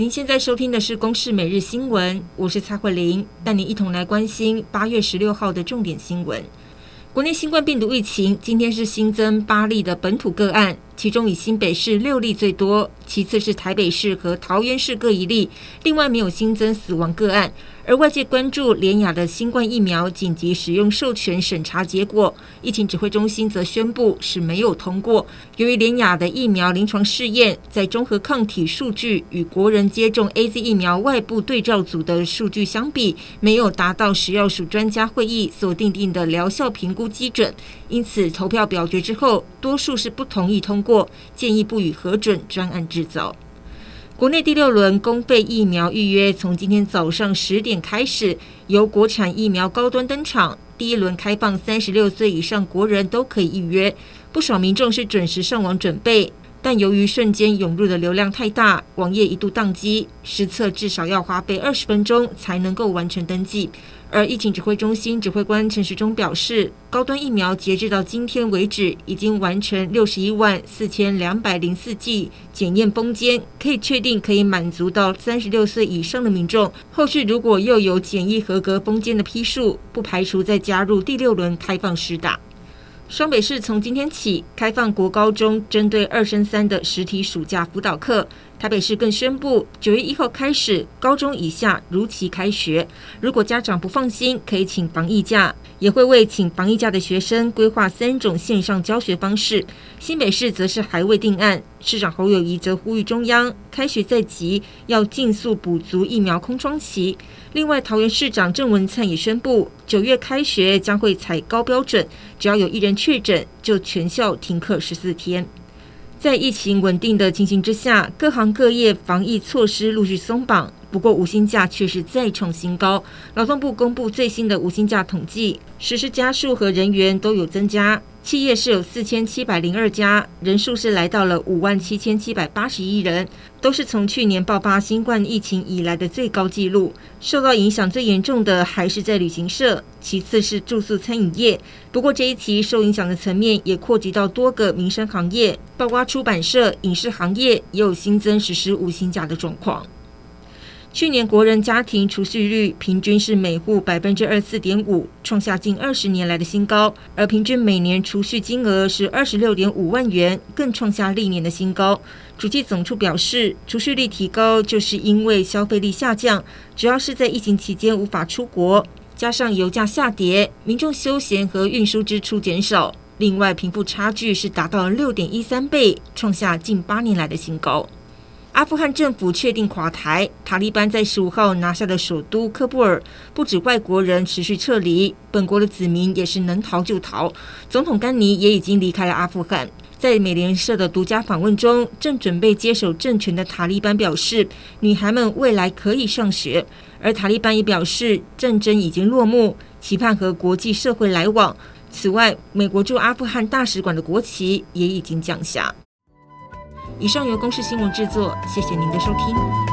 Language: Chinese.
您现在收听的是《公视每日新闻》，我是蔡慧玲，带您一同来关心八月十六号的重点新闻。国内新冠病毒疫情今天是新增八例的本土个案，其中以新北市六例最多，其次是台北市和桃园市各一例，另外没有新增死亡个案。而外界关注联雅的新冠疫苗紧急使用授权审查结果，疫情指挥中心则宣布是没有通过。由于联雅的疫苗临床试验在中和抗体数据与国人接种 AZ 疫苗外部对照组的数据相比，没有达到食药署专家会议所定定的疗效评估基准，因此投票表决之后，多数是不同意通过，建议不予核准专案制造。国内第六轮公费疫苗预约从今天早上十点开始，由国产疫苗高端登场。第一轮开放三十六岁以上国人都可以预约，不少民众是准时上网准备，但由于瞬间涌入的流量太大，网页一度宕机，实测至少要花费二十分钟才能够完成登记。而疫情指挥中心指挥官陈时中表示，高端疫苗截至到今天为止，已经完成六十一万四千两百零四剂检验封间，可以确定可以满足到三十六岁以上的民众。后续如果又有检疫合格封间的批数，不排除再加入第六轮开放施打。双北市从今天起开放国高中针对二升三的实体暑假辅导课。台北市更宣布，九月一号开始，高中以下如期开学。如果家长不放心，可以请防疫假，也会为请防疫假的学生规划三种线上教学方式。新北市则是还未定案，市长侯友谊则呼吁中央开学在即，要尽速补足疫苗空窗期。另外，桃园市长郑文灿也宣布，九月开学将会采高标准，只要有一人确诊，就全校停课十四天。在疫情稳定的情形之下，各行各业防疫措施陆续松绑，不过无薪假却是再创新高。劳动部公布最新的无薪假统计，实施家数和人员都有增加。企业是有四千七百零二家，人数是来到了五万七千七百八十一人，都是从去年爆发新冠疫情以来的最高纪录。受到影响最严重的还是在旅行社，其次是住宿餐饮业。不过这一期受影响的层面也扩及到多个民生行业，包括出版社、影视行业也有新增实施无薪假的状况。去年国人家庭储蓄率平均是每户百分之二四点五，创下近二十年来的新高，而平均每年储蓄金额是二十六点五万元，更创下历年的新高。主计总处表示，储蓄率提高就是因为消费力下降，主要是在疫情期间无法出国，加上油价下跌，民众休闲和运输支出减少。另外，贫富差距是达到六点一三倍，创下近八年来的新高。阿富汗政府确定垮台，塔利班在十五号拿下的首都喀布尔，不止外国人持续撤离，本国的子民也是能逃就逃。总统甘尼也已经离开了阿富汗。在美联社的独家访问中，正准备接手政权的塔利班表示，女孩们未来可以上学。而塔利班也表示，战争已经落幕，期盼和国际社会来往。此外，美国驻阿富汗大使馆的国旗也已经降下。以上由公视新闻制作，谢谢您的收听。